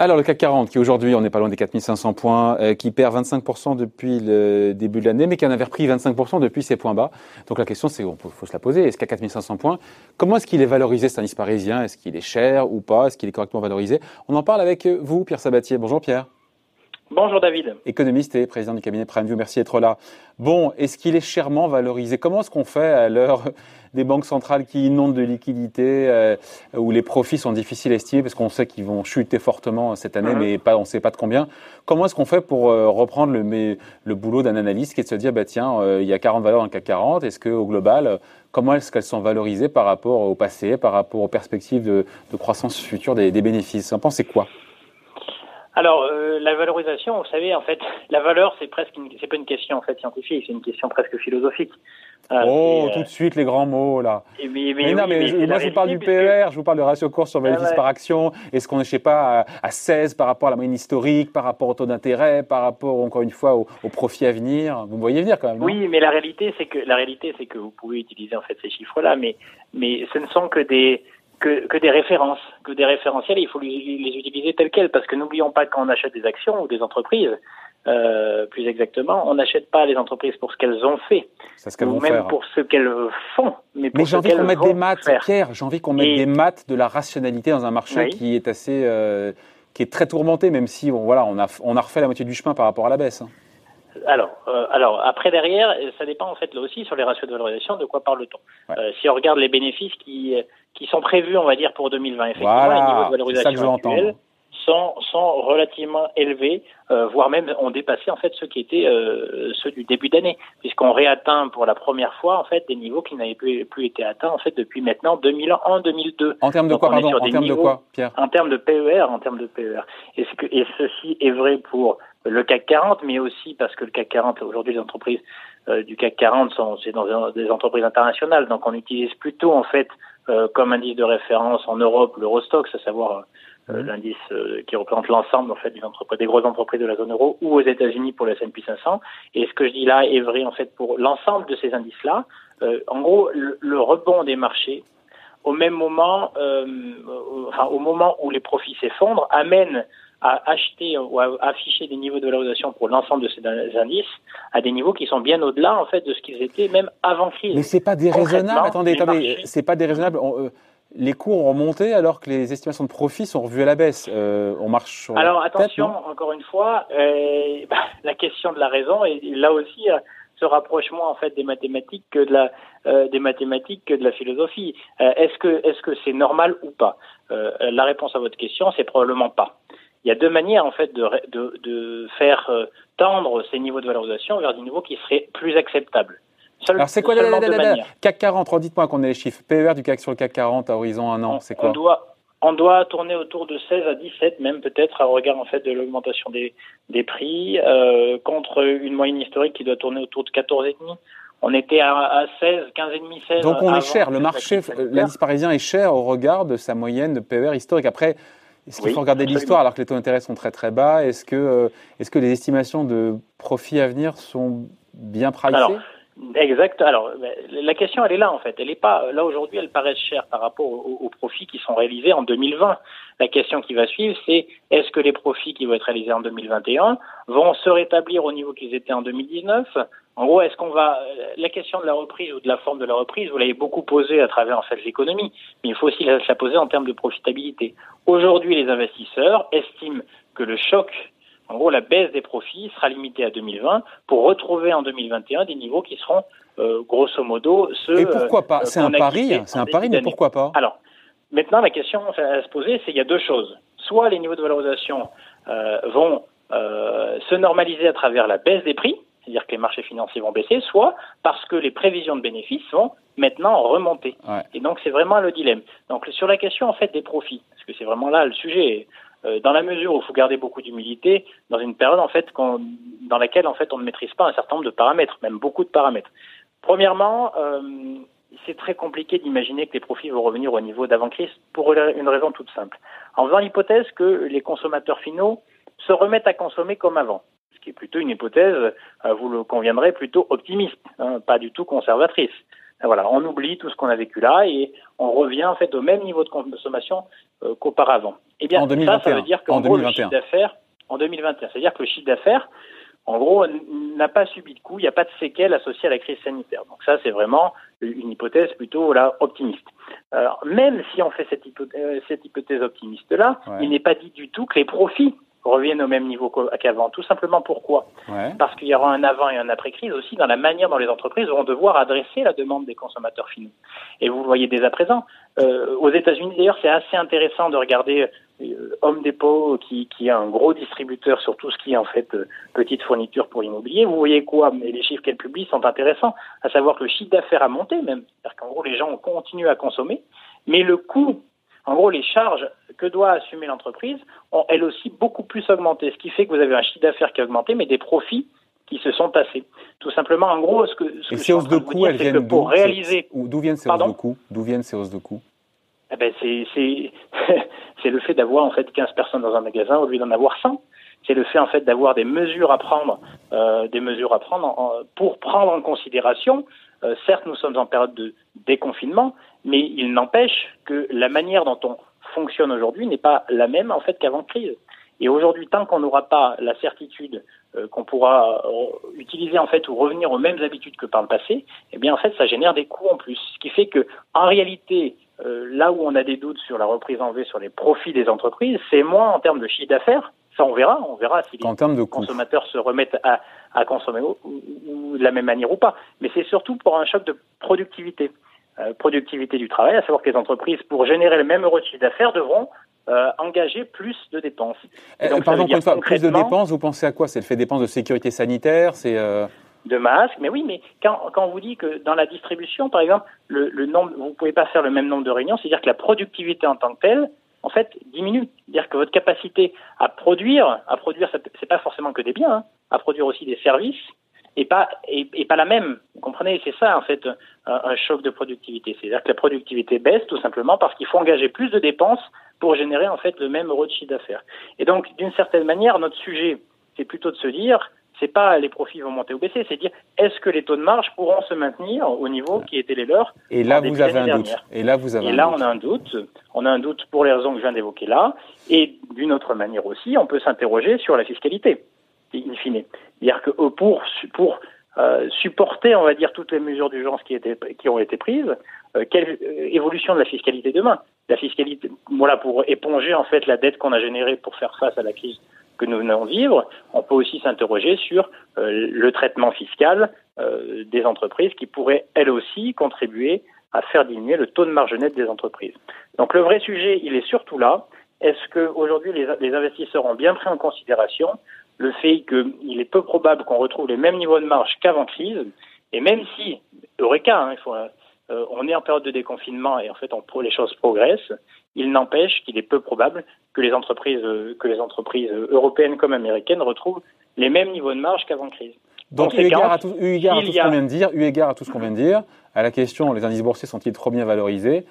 Alors le CAC 40 qui aujourd'hui, on n'est pas loin des 4500 points, euh, qui perd 25% depuis le début de l'année, mais qui en avait repris 25% depuis ses points bas. Donc la question c'est, il faut se la poser, est-ce qu'à 4500 points, comment est-ce qu'il est valorisé cet parisien? Est-ce qu'il est cher ou pas? Est-ce qu'il est correctement valorisé? On en parle avec vous, Pierre Sabatier. Bonjour Pierre. Bonjour David. Économiste et président du cabinet PrimeView, merci d'être là. Bon, est-ce qu'il est chèrement valorisé? Comment est-ce qu'on fait à l'heure des banques centrales qui inondent de liquidités, euh, où les profits sont difficiles à estimer parce qu'on sait qu'ils vont chuter fortement cette année, mhm. mais pas, on ne sait pas de combien. Comment est-ce qu'on fait pour euh, reprendre le, le boulot d'un analyste qui est de se dire, bah, tiens, euh, il y a 40 valeurs dans le CAC 40, est-ce qu'au global, comment est-ce qu'elles sont valorisées par rapport au passé, par rapport aux perspectives de, croissance future des, des bénéfices? Vous en pensez quoi? Alors, euh, la valorisation, vous savez, en fait, la valeur, c'est presque, c'est pas une question en fait scientifique, c'est une question presque philosophique. Euh, oh, tout de suite les grands mots là. mais, non, mais, moi je vous parle du PER, je vous parle de ratio course sur bénéfice par action. Est-ce qu'on est, je sais pas, à, 16 par rapport à la moyenne historique, par rapport au taux d'intérêt, par rapport encore une fois au, profit à venir? Vous me voyez venir quand même. oui, mais la réalité, c'est que la réalité, c'est que vous pouvez utiliser en fait ces chiffres-là, mais mais ce ne sont que des que, que, des références, que des référentiels, il faut les, utiliser tels quels, parce que n'oublions pas quand on achète des actions ou des entreprises, euh, plus exactement, on n'achète pas les entreprises pour ce qu'elles ont fait, ou même pour ce qu'elles font, mais pour mais j'ai envie qu'on mette des maths, Pierre, j'ai envie qu'on mette des maths de la rationalité dans un marché qui est assez, euh, qui est très tourmenté, même si bon, voilà, on a, on a refait la moitié du chemin par rapport à la baisse. Hein. Alors, euh, alors après derrière, ça dépend en fait là aussi sur les ratios de valorisation. De quoi parle-t-on euh, Si on regarde les bénéfices qui qui sont prévus, on va dire pour 2020, effectivement, les niveaux de valorisation actuels sont sont relativement élevés, euh, voire même ont dépassé en fait ceux qui étaient euh, ceux du début d'année, puisqu'on réatteint pour la première fois en fait des niveaux qui n'avaient plus, plus été atteints en fait depuis maintenant 2000 en 2002. En termes de quoi, pardon En termes de quoi, Pierre? En termes de PER, en termes de PER. Et, ce que, et ceci est vrai pour le CAC 40, mais aussi parce que le CAC 40, aujourd'hui, les entreprises euh, du CAC 40 sont c'est dans des entreprises internationales, donc on utilise plutôt en fait euh, comme indice de référence en Europe l'Eurostox, à savoir euh, mmh. l'indice qui représente l'ensemble en fait des entreprises, des grosses entreprises de la zone euro, ou aux États-Unis pour le S&P 500. Et ce que je dis là est vrai en fait pour l'ensemble de ces indices-là. en gros, le, le, rebond des marchés au même moment, enfin au moment où les profits s'effondrent, amène à acheter ou à afficher des niveaux de valorisation pour l'ensemble de ces indices à des niveaux qui sont bien au-delà en fait de ce qu'ils étaient même avant crise. Mais c'est pas déraisonnable. Attendez, attendez, c'est pas déraisonnable. Euh, les cours ont monté alors que les estimations de profit sont revues à la baisse. Euh, on marche sur Alors attention, encore une fois, euh, bah, la question de la raison et là aussi se rapproche moins en fait des mathématiques que de la des mathématiques que de la philosophie. est-ce que est-ce que c'est normal ou pas? La réponse à votre question, c'est probablement pas il y a deux manières en fait de, de, de faire euh, tendre ces niveaux de valorisation vers des niveaux qui seraient plus acceptables. Alors c'est quoi la, CAC 40 Redites-moi qu'on ait les chiffres. PER du CAC sur le CAC 40 à horizon un an, c'est quoi on doit, on doit tourner autour de 16 à 17, même peut-être, à regard en fait de l'augmentation des, des prix, euh, contre une moyenne historique qui doit tourner autour de 14,5. On était à, à 16, 15,5, 16. Donc on est cher. Le marché, l'indice parisien est cher au regard de sa moyenne de PER historique. Après, est-ce qu'il faut regarder l'histoire alors que les taux d'intérêt sont très très bas? Est-ce que, euh, est-ce que les estimations de profit à venir sont bien pricées? Alors, Exact. Alors, la question, elle est là, en fait. Elle est pas, là, aujourd'hui, elle paraît chère par rapport aux, profits qui sont réalisés en 2020. La question qui va suivre, c'est est-ce que les profits qui vont être réalisés en 2021 vont se rétablir au niveau qu'ils étaient en 2019 en gros, est-ce qu'on va la question de la reprise ou de la forme de la reprise, vous l'avez beaucoup posée à travers en fait l'économie, mais il faut aussi la, poser en termes de profitabilité. Aujourd'hui, les investisseurs estiment que le choc, en gros, la baisse des profits sera limitée à 2020 pour retrouver en 2021 des niveaux qui seront euh, grosso modo ceux. Et pourquoi pas? euh, C'est un pari, c'est un pari, mais pourquoi pas? Alors, maintenant, la question à se poser, c'est qu'il y a deux choses. Soit les niveaux de valorisation euh, vont se normaliser à travers la baisse des prix c'est-à-dire que les marchés financiers vont baisser, soit parce que les prévisions de bénéfices vont maintenant remonter. Et donc c'est vraiment le dilemme. Donc sur la question en fait des profits, parce que c'est vraiment là le sujet. Euh, dans la mesure où il faut garder beaucoup d'humilité dans une période en fait dans laquelle en fait on ne maîtrise pas un certain nombre de paramètres, même beaucoup de paramètres. Premièrement, euh, c'est très compliqué d'imaginer que les profits vont revenir au niveau d'avant-crise pour une raison toute simple. En faisant l'hypothèse que les consommateurs finaux se remettent à consommer comme avant qui est plutôt une hypothèse, euh, vous le conviendrez, plutôt optimiste, hein, pas du tout conservatrice. Voilà, on oublie tout ce qu'on a vécu là et on revient en fait au même niveau de consommation qu'auparavant. Eh bien, en 2021. ça, ça veut dire qu'en gros, le chiffre d'affaires en 2021, c'est-à-dire que le chiffre d'affaires, en gros, n'a pas subi de coup, il n'y a pas de séquelles associées à la crise sanitaire. Donc ça, c'est vraiment une hypothèse plutôt là optimiste. Alors, même si on fait cette hypothèse, cette hypothèse optimiste-là, il n'est pas dit du tout que les profits reviennent au même niveau qu'avant. Tout simplement pourquoi Parce qu'il y aura un avant et un après-crise aussi dans la manière dont les entreprises vont devoir adresser la demande des consommateurs finaux. Et vous le voyez dès à présent. Euh, aux États-Unis, d'ailleurs, c'est assez intéressant de regarder euh, Home Depot, qui, qui est un gros distributeur sur tout ce qui est en fait euh, petite fourniture pour l'immobilier. Vous voyez quoi? Mais les chiffres qu'elle publie sont intéressants, à savoir que le chiffre d'affaires a monté même. C'est-à-dire qu'en gros, les gens continuent à consommer, mais le coût en gros, les charges que doit assumer l'entreprise ont elles aussi beaucoup plus augmenté, ce qui fait que vous avez un chiffre d'affaires qui a augmenté, mais des profits qui se sont passés. Tout simplement, en gros, ce que, ce ces hausses de coûts, elles viennent pour réaliser. D'où viennent ces hausses de coûts? D'où viennent ces hausses de coûts? Eh ben c'est c'est le fait d'avoir en fait 15 personnes dans un magasin au lieu d'en avoir 100. C'est le fait en fait d'avoir des mesures à prendre, euh, des mesures à prendre pour prendre en considération. Euh, certes, nous sommes en période de déconfinement, mais il n'empêche que la manière dont on fonctionne aujourd'hui n'est pas la même en fait qu'avant crise. Et aujourd'hui, tant qu'on n'aura pas la certitude euh, qu'on pourra euh, utiliser en fait ou revenir aux mêmes habitudes que par le passé, eh bien en fait, ça génère des coûts en plus. Ce qui fait que, en réalité, là où on a des doutes sur la reprise en V, sur les profits des entreprises, c'est moins en termes de chiffre d'affaires. Ça, on verra. On verra si les consommateurs se remettent à, à consommer ou, ou, de la même manière ou pas. Mais c'est surtout pour un choc de productivité. Euh, productivité du travail, à savoir que les entreprises, pour générer le même euro de chiffre d'affaires, devront euh, engager plus de dépenses. Et euh, donc, pardon, une fois, plus de dépenses, vous pensez à quoi? C'est le fait dépenses de sécurité sanitaire C'est de masques, mais oui, mais quand, quand on vous dit que dans la distribution, par exemple, le, le nombre, vous pouvez pas faire le même nombre de réunions, c'est-à-dire que la productivité en tant que telle, en fait, diminue. C'est-à-dire que votre capacité à produire, à produire, c'est pas forcément que des biens, hein, à produire aussi des services, et pas et, pas la même. Vous comprenez? C'est ça en fait un, un choc de productivité. C'est-à-dire que la productivité baisse tout simplement parce qu'il faut engager plus de dépenses pour générer en fait le même euro de chiffre d'affaires. Et donc d'une certaine manière, notre sujet, c'est plutôt de se dire c'est pas les profits vont monter ou baisser, c'est dire est-ce que les taux de marge pourront se maintenir au niveau qui était les leurs Et là vous avez un doute. Et là vous avez. Et là on a un doute. On a un doute pour les raisons que je viens d'évoquer là. Et d'une autre manière aussi, on peut s'interroger sur la fiscalité in fine. C'est-à-dire que euh, pour, pour euh, supporter, on va dire, toutes les mesures d'urgence qui, étaient, qui ont été prises, euh, quelle évolution de la fiscalité demain? La fiscalité, voilà, pour éponger en fait la dette qu'on a générée pour faire face à la crise que nous venons vivre, on peut aussi s'interroger sur le traitement fiscal des entreprises qui pourrait, elles aussi, contribuer à faire diminuer le taux de marge nette des entreprises. Donc le vrai sujet, il est surtout là. Est-ce qu'aujourd'hui les, les investisseurs ont bien pris en considération le fait qu'il est peu probable qu'on retrouve les mêmes niveaux de marge qu'avant crise, et même si, Eureka, hein, il faut, euh, on est en période de déconfinement et en fait les choses progressent, il n'empêche qu'il est peu probable que les entreprises, que les entreprises européennes comme américaines retrouvent les mêmes niveaux de marge qu'avant crise. Donc, eu égard à tout, égard ce qu'on vient de dire, eu égard à tout ce qu'on vient de dire, à la question les indices boursiers sont-ils trop bien valorisés?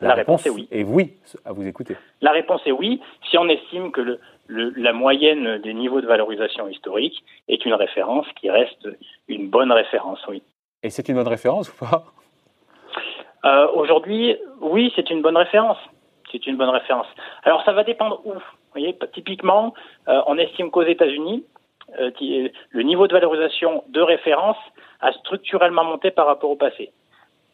La, réponse, est oui. Et oui, à vous écouter. La réponse est oui, si on estime que le, le, la moyenne des niveaux de valorisation historique est une référence qui reste une bonne référence, oui. Et c'est une bonne référence ou pas? Euh, Aujourd'hui, oui, c'est une bonne référence. C'est une bonne référence. Alors ça va dépendre où. Vous voyez, typiquement, euh, on estime qu'aux États-Unis, euh, le niveau de valorisation de référence a structurellement monté par rapport au passé.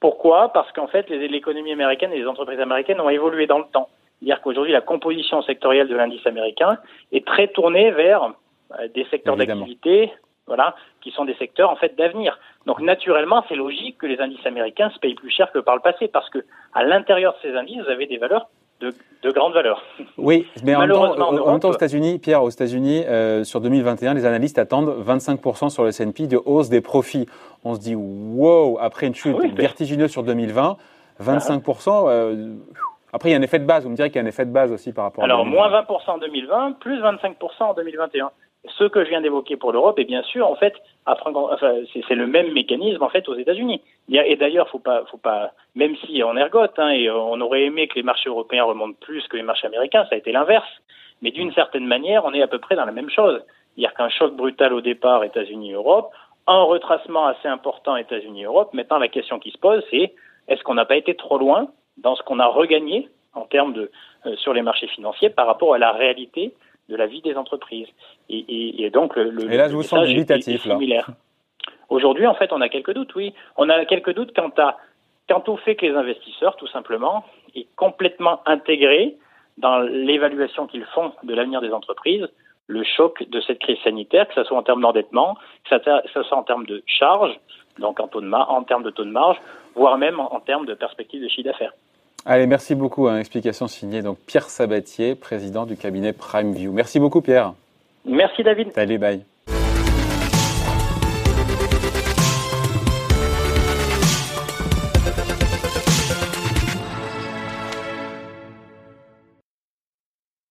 Pourquoi? Parce qu'en fait, l'économie américaine et les entreprises américaines ont évolué dans le temps. C'est-à-dire qu'aujourd'hui, la composition sectorielle de l'indice américain est très tournée vers euh, des secteurs d'activité, voilà, qui sont des secteurs en fait d'avenir. Donc naturellement, c'est logique que les indices américains se payent plus cher que par le passé, parce que à l'intérieur de ces indices, vous avez des valeurs de, de grande valeur. Oui, mais en même temps, en temps aux États-Unis, Pierre, aux États-Unis, euh, sur 2021, les analystes attendent 25% sur le S&P de hausse des profits. On se dit, wow, après une chute vertigineuse sur 2020, 25%. Euh, après, il y a un effet de base. Vous me direz qu'il y a un effet de base aussi par rapport. Alors, à moins 20% en 2020, plus 25% en 2021 ce que je viens d'évoquer pour l'Europe est bien sûr en fait enfin, c'est le même mécanisme en fait aux États-Unis. Et d'ailleurs, faut pas, faut pas, même si on ergote, hein, et on aurait aimé que les marchés européens remontent plus que les marchés américains, ça a été l'inverse. Mais d'une certaine manière, on est à peu près dans la même chose. C'est-à-dire qu'un choc brutal au départ États-Unis-Europe, un retracement assez important États-Unis-Europe. Maintenant, la question qui se pose, c'est est-ce qu'on n'a pas été trop loin dans ce qu'on a regagné en termes de euh, sur les marchés financiers par rapport à la réalité de la vie des entreprises Et, donc le, et là, je vous sens dubitatif là. Aujourd'hui, en fait, on a quelques doutes. Oui, on a quelques doutes quant à quant au fait que les investisseurs, tout simplement, aient complètement intégré dans l'évaluation qu'ils font de l'avenir des entreprises le choc de cette crise sanitaire, que ce soit en termes d'endettement, que ce soit en termes de charges, donc en, taux de en termes de taux de marge, voire même en, termes de perspectives de chiffre d'affaires. Allez, merci beaucoup. Hein, explication signée donc Pierre Sabatier, président du cabinet PrimeView. Merci beaucoup Pierre. Merci David. Salut, bye.